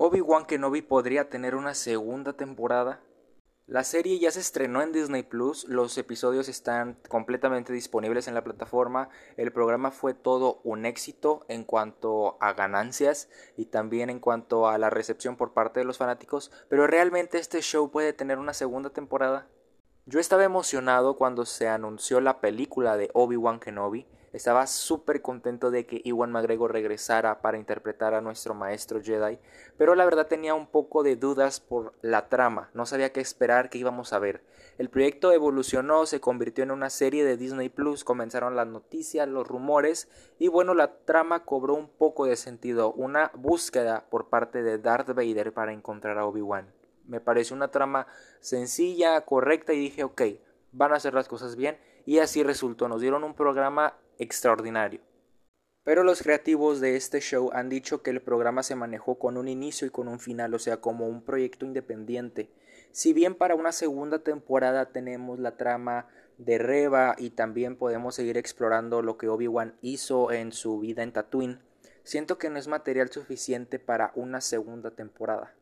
Obi-Wan Kenobi podría tener una segunda temporada. La serie ya se estrenó en Disney Plus, los episodios están completamente disponibles en la plataforma, el programa fue todo un éxito en cuanto a ganancias y también en cuanto a la recepción por parte de los fanáticos, pero realmente este show puede tener una segunda temporada. Yo estaba emocionado cuando se anunció la película de Obi-Wan Kenobi, estaba súper contento de que Iwan McGregor regresara para interpretar a nuestro maestro Jedi, pero la verdad tenía un poco de dudas por la trama, no sabía qué esperar, qué íbamos a ver. El proyecto evolucionó, se convirtió en una serie de Disney Plus, comenzaron las noticias, los rumores, y bueno, la trama cobró un poco de sentido, una búsqueda por parte de Darth Vader para encontrar a Obi-Wan. Me pareció una trama sencilla, correcta, y dije, ok, van a hacer las cosas bien, y así resultó, nos dieron un programa extraordinario. Pero los creativos de este show han dicho que el programa se manejó con un inicio y con un final, o sea, como un proyecto independiente. Si bien para una segunda temporada tenemos la trama de Reba y también podemos seguir explorando lo que Obi-Wan hizo en su vida en Tatooine, siento que no es material suficiente para una segunda temporada.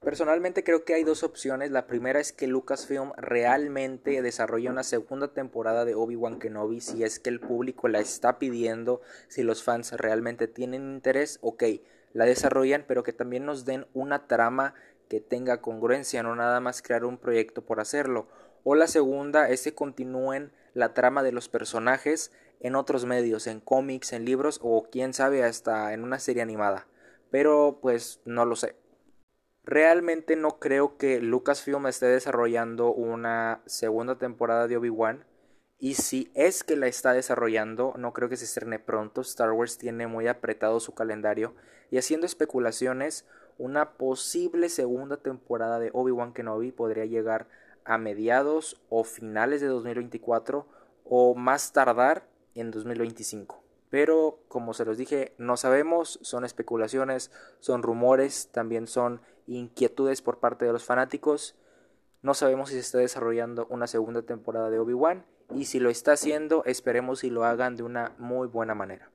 Personalmente creo que hay dos opciones. La primera es que Lucasfilm realmente desarrolle una segunda temporada de Obi-Wan Kenobi si es que el público la está pidiendo, si los fans realmente tienen interés, ok, la desarrollan, pero que también nos den una trama que tenga congruencia, no nada más crear un proyecto por hacerlo. O la segunda es que continúen la trama de los personajes en otros medios, en cómics, en libros o quién sabe hasta en una serie animada. Pero pues no lo sé. Realmente no creo que Lucasfilm esté desarrollando una segunda temporada de Obi-Wan. Y si es que la está desarrollando, no creo que se estrene pronto. Star Wars tiene muy apretado su calendario. Y haciendo especulaciones, una posible segunda temporada de Obi-Wan Kenobi podría llegar a mediados o finales de 2024 o más tardar en 2025. Pero como se los dije, no sabemos, son especulaciones, son rumores, también son inquietudes por parte de los fanáticos. No sabemos si se está desarrollando una segunda temporada de Obi-Wan y si lo está haciendo, esperemos si lo hagan de una muy buena manera.